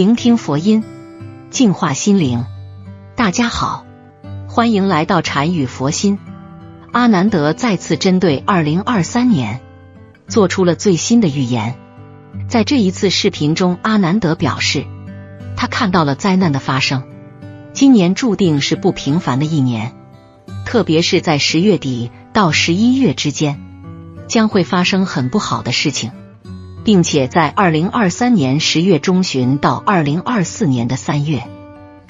聆听佛音，净化心灵。大家好，欢迎来到禅语佛心。阿南德再次针对二零二三年做出了最新的预言。在这一次视频中，阿南德表示，他看到了灾难的发生。今年注定是不平凡的一年，特别是在十月底到十一月之间，将会发生很不好的事情。并且在二零二三年十月中旬到二零二四年的三月，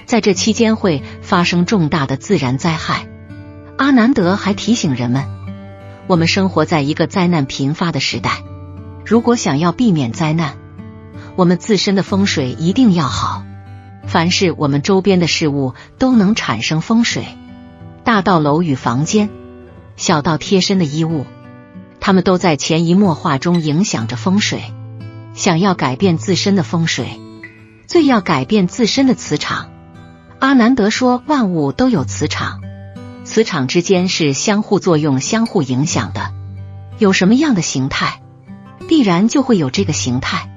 在这期间会发生重大的自然灾害。阿南德还提醒人们，我们生活在一个灾难频发的时代，如果想要避免灾难，我们自身的风水一定要好。凡是我们周边的事物都能产生风水，大到楼宇房间，小到贴身的衣物。他们都在潜移默化中影响着风水。想要改变自身的风水，最要改变自身的磁场。阿南德说，万物都有磁场，磁场之间是相互作用、相互影响的。有什么样的形态，必然就会有这个形态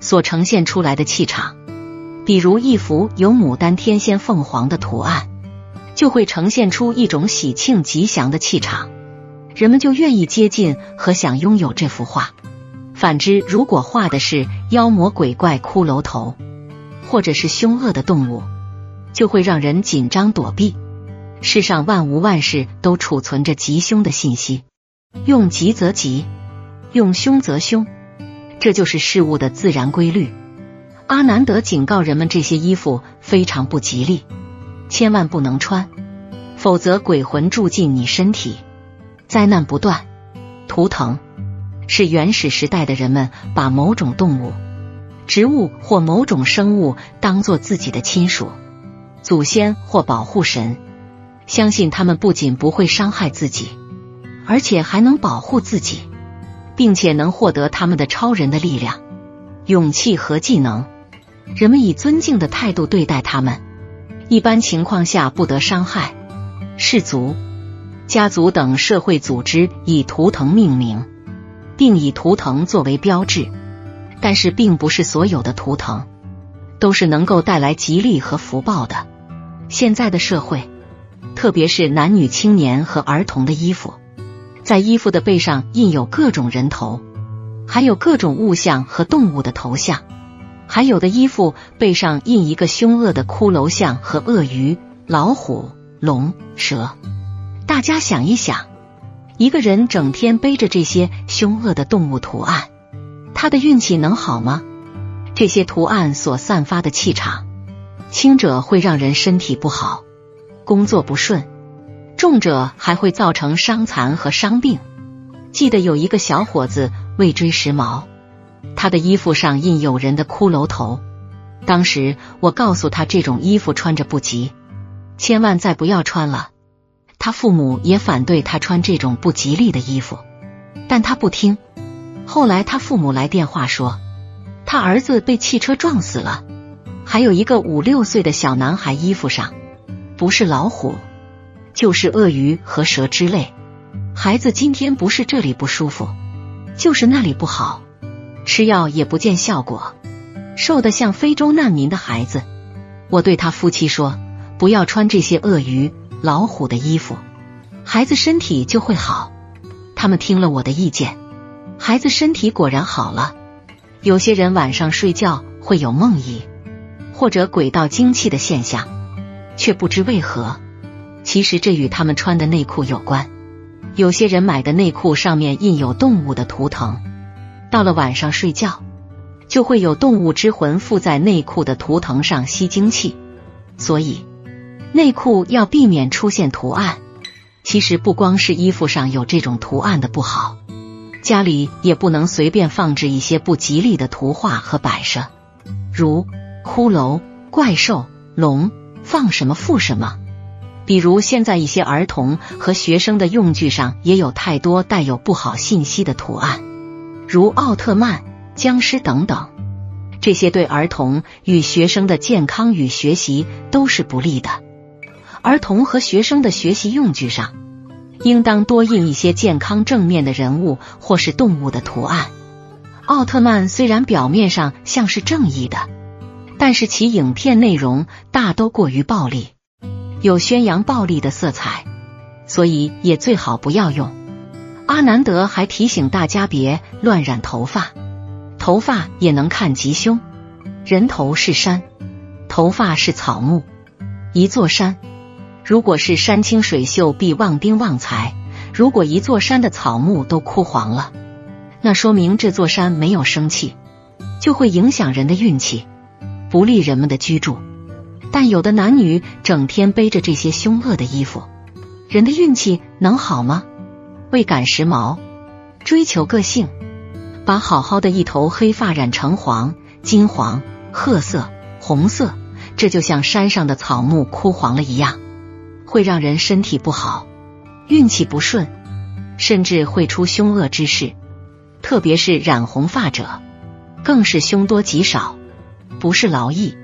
所呈现出来的气场。比如一幅有牡丹、天仙、凤凰的图案，就会呈现出一种喜庆吉祥的气场。人们就愿意接近和想拥有这幅画。反之，如果画的是妖魔鬼怪、骷髅头，或者是凶恶的动物，就会让人紧张躲避。世上万物万事都储存着吉凶的信息，用吉则吉，用凶则凶，这就是事物的自然规律。阿南德警告人们，这些衣服非常不吉利，千万不能穿，否则鬼魂住进你身体。灾难不断，图腾是原始时代的人们把某种动物、植物或某种生物当做自己的亲属、祖先或保护神，相信他们不仅不会伤害自己，而且还能保护自己，并且能获得他们的超人的力量、勇气和技能。人们以尊敬的态度对待他们，一般情况下不得伤害。氏族。家族等社会组织以图腾命名，并以图腾作为标志，但是并不是所有的图腾都是能够带来吉利和福报的。现在的社会，特别是男女青年和儿童的衣服，在衣服的背上印有各种人头，还有各种物象和动物的头像，还有的衣服背上印一个凶恶的骷髅像和鳄鱼、老虎、龙、蛇。大家想一想，一个人整天背着这些凶恶的动物图案，他的运气能好吗？这些图案所散发的气场，轻者会让人身体不好，工作不顺；重者还会造成伤残和伤病。记得有一个小伙子为追时髦，他的衣服上印有人的骷髅头。当时我告诉他，这种衣服穿着不吉，千万再不要穿了。他父母也反对他穿这种不吉利的衣服，但他不听。后来他父母来电话说，他儿子被汽车撞死了，还有一个五六岁的小男孩衣服上不是老虎，就是鳄鱼和蛇之类。孩子今天不是这里不舒服，就是那里不好，吃药也不见效果，瘦的像非洲难民的孩子。我对他夫妻说，不要穿这些鳄鱼。老虎的衣服，孩子身体就会好。他们听了我的意见，孩子身体果然好了。有些人晚上睡觉会有梦呓，或者鬼道精气的现象，却不知为何。其实这与他们穿的内裤有关。有些人买的内裤上面印有动物的图腾，到了晚上睡觉，就会有动物之魂附在内裤的图腾上吸精气，所以。内裤要避免出现图案，其实不光是衣服上有这种图案的不好，家里也不能随便放置一些不吉利的图画和摆设，如骷髅、怪兽、龙，放什么附什么。比如现在一些儿童和学生的用具上也有太多带有不好信息的图案，如奥特曼、僵尸等等，这些对儿童与学生的健康与学习都是不利的。儿童和学生的学习用具上，应当多印一些健康正面的人物或是动物的图案。奥特曼虽然表面上像是正义的，但是其影片内容大都过于暴力，有宣扬暴力的色彩，所以也最好不要用。阿南德还提醒大家别乱染头发，头发也能看吉凶。人头是山，头发是草木。一座山，如果是山清水秀，必旺丁旺财；如果一座山的草木都枯黄了，那说明这座山没有生气，就会影响人的运气，不利人们的居住。但有的男女整天背着这些凶恶的衣服，人的运气能好吗？为赶时髦，追求个性，把好好的一头黑发染成黄、金黄、褐色、红色，这就像山上的草木枯黄了一样，会让人身体不好，运气不顺，甚至会出凶恶之事。特别是染红发者，更是凶多吉少，不是劳役，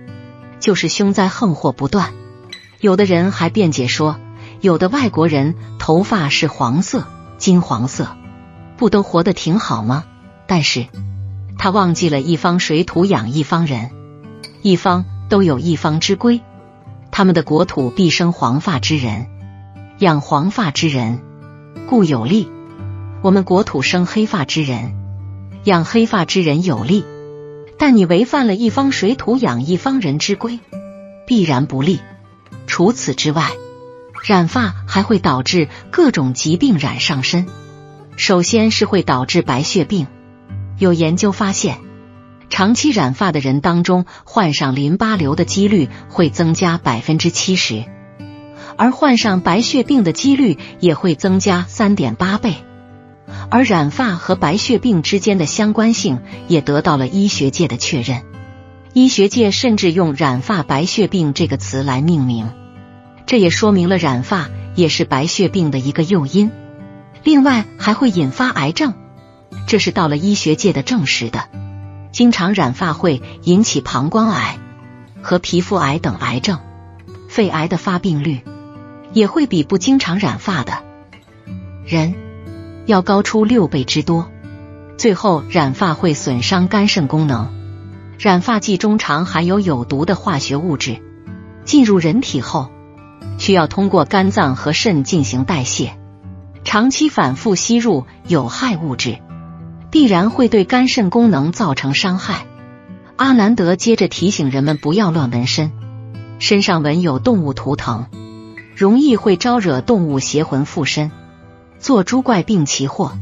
就是凶灾横祸不断。有的人还辩解说，有的外国人头发是黄色。金黄色，不都活得挺好吗？但是他忘记了一方水土养一方人，一方都有一方之规。他们的国土必生黄发之人，养黄发之人，故有利；我们国土生黑发之人，养黑发之人有利。但你违反了一方水土养一方人之规，必然不利。除此之外。染发还会导致各种疾病染上身，首先是会导致白血病。有研究发现，长期染发的人当中，患上淋巴瘤的几率会增加百分之七十，而患上白血病的几率也会增加三点八倍。而染发和白血病之间的相关性也得到了医学界的确认，医学界甚至用“染发白血病”这个词来命名。这也说明了染发也是白血病的一个诱因，另外还会引发癌症，这是到了医学界的证实的。经常染发会引起膀胱癌和皮肤癌等癌症，肺癌的发病率也会比不经常染发的人要高出六倍之多。最后，染发会损伤肝肾功能，染发剂中常含有有毒的化学物质，进入人体后。需要通过肝脏和肾进行代谢，长期反复吸入有害物质，必然会对肝肾功能造成伤害。阿南德接着提醒人们不要乱纹身，身上纹有动物图腾，容易会招惹动物邪魂附身，做诸怪病奇祸，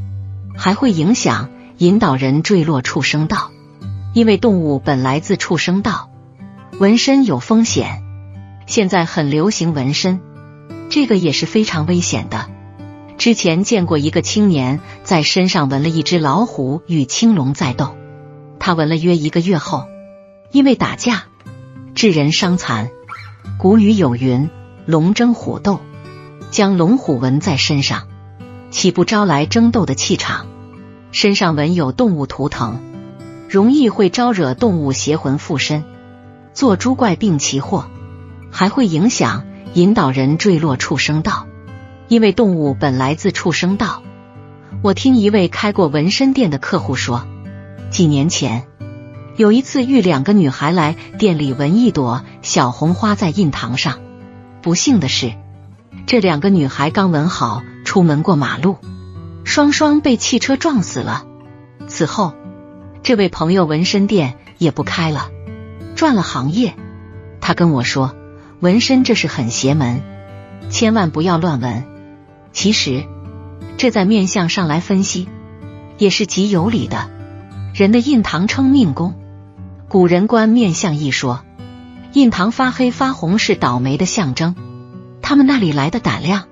还会影响引导人坠落畜生道。因为动物本来自畜生道，纹身有风险。现在很流行纹身，这个也是非常危险的。之前见过一个青年在身上纹了一只老虎与青龙在斗，他纹了约一个月后，因为打架致人伤残。古语有云：“龙争虎斗”，将龙虎纹在身上，岂不招来争斗的气场？身上纹有动物图腾，容易会招惹动物邪魂附身，做诸怪病奇祸。还会影响引导人坠落畜生道，因为动物本来自畜生道。我听一位开过纹身店的客户说，几年前有一次遇两个女孩来店里纹一朵小红花在印堂上，不幸的是，这两个女孩刚纹好，出门过马路，双双被汽车撞死了。此后，这位朋友纹身店也不开了，转了行业。他跟我说。纹身这是很邪门，千万不要乱纹。其实，这在面相上来分析也是极有理的。人的印堂称命宫，古人观面相一说，印堂发黑发红是倒霉的象征。他们那里来的胆量，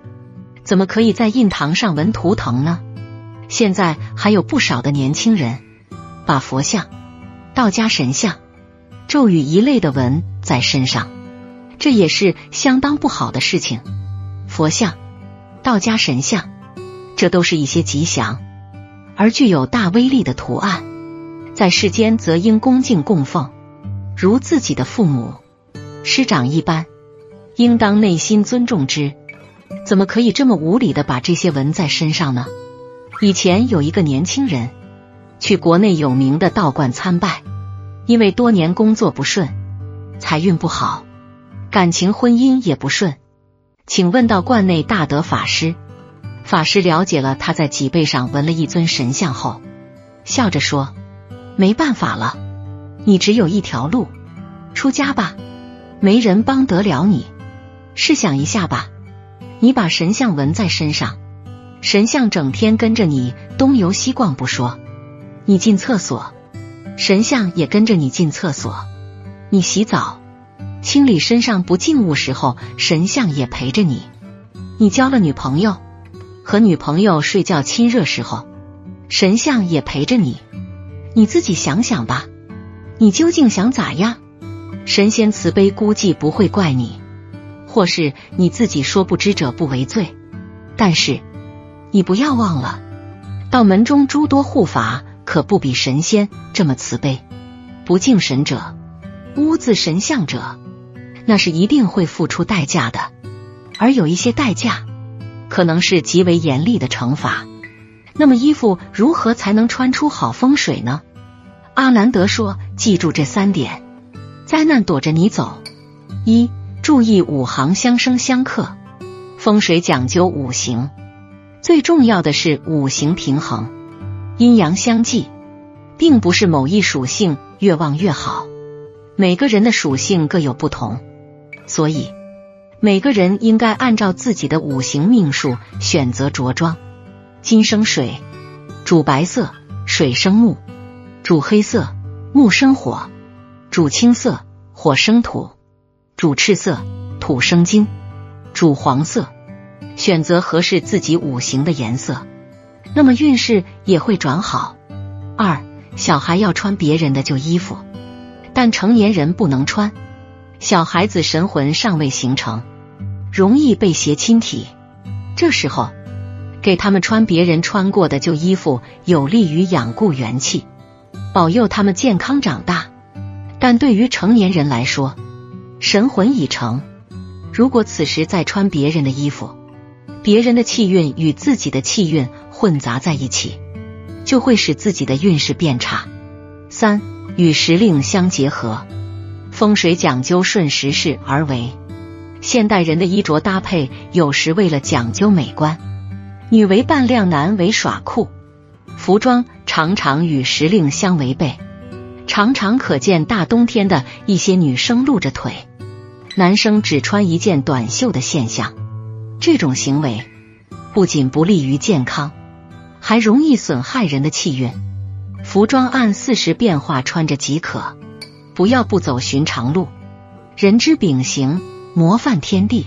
怎么可以在印堂上纹图腾呢？现在还有不少的年轻人把佛像、道家神像、咒语一类的纹在身上。这也是相当不好的事情。佛像、道家神像，这都是一些吉祥而具有大威力的图案，在世间则应恭敬供奉，如自己的父母、师长一般，应当内心尊重之。怎么可以这么无理的把这些纹在身上呢？以前有一个年轻人去国内有名的道观参拜，因为多年工作不顺。财运不好，感情婚姻也不顺，请问到观内大德法师。法师了解了他在脊背上纹了一尊神像后，笑着说：“没办法了，你只有一条路，出家吧，没人帮得了你。试想一下吧，你把神像纹在身上，神像整天跟着你东游西逛不说，你进厕所，神像也跟着你进厕所；你洗澡、清理身上不净物时候，神像也陪着你；你交了女朋友。”和女朋友睡觉亲热时候，神像也陪着你。你自己想想吧，你究竟想咋样？神仙慈悲，估计不会怪你，或是你自己说不知者不为罪。但是你不要忘了，道门中诸多护法可不比神仙这么慈悲。不敬神者，污渍神像者，那是一定会付出代价的。而有一些代价。可能是极为严厉的惩罚。那么衣服如何才能穿出好风水呢？阿南德说：“记住这三点，灾难躲着你走。一、注意五行相生相克。风水讲究五行，最重要的是五行平衡，阴阳相济，并不是某一属性越旺越好。每个人的属性各有不同，所以。”每个人应该按照自己的五行命数选择着装。金生水，主白色；水生木，主黑色；木生火，主青色；火生土，主赤色；土生金，主黄色。选择合适自己五行的颜色，那么运势也会转好。二，小孩要穿别人的旧衣服，但成年人不能穿。小孩子神魂尚未形成。容易被邪侵体，这时候给他们穿别人穿过的旧衣服，有利于养固元气，保佑他们健康长大。但对于成年人来说，神魂已成，如果此时再穿别人的衣服，别人的气运与自己的气运混杂在一起，就会使自己的运势变差。三与时令相结合，风水讲究顺时势而为。现代人的衣着搭配，有时为了讲究美观，女为扮靓，男为耍酷，服装常常与时令相违背，常常可见大冬天的一些女生露着腿，男生只穿一件短袖的现象。这种行为不仅不利于健康，还容易损害人的气运。服装按四时变化穿着即可，不要不走寻常路。人之秉行。模范天地，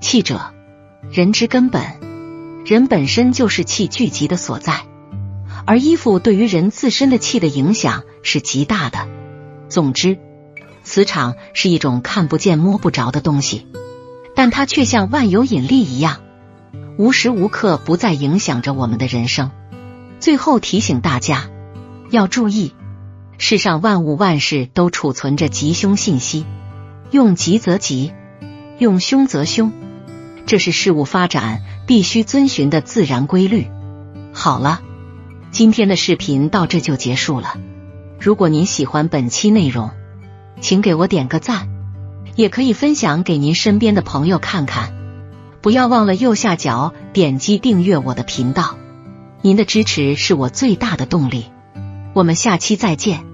气者，人之根本。人本身就是气聚集的所在，而衣服对于人自身的气的影响是极大的。总之，磁场是一种看不见摸不着的东西，但它却像万有引力一样，无时无刻不在影响着我们的人生。最后提醒大家要注意，世上万物万事都储存着吉凶信息，用吉则吉。用凶则凶，这是事物发展必须遵循的自然规律。好了，今天的视频到这就结束了。如果您喜欢本期内容，请给我点个赞，也可以分享给您身边的朋友看看。不要忘了右下角点击订阅我的频道，您的支持是我最大的动力。我们下期再见。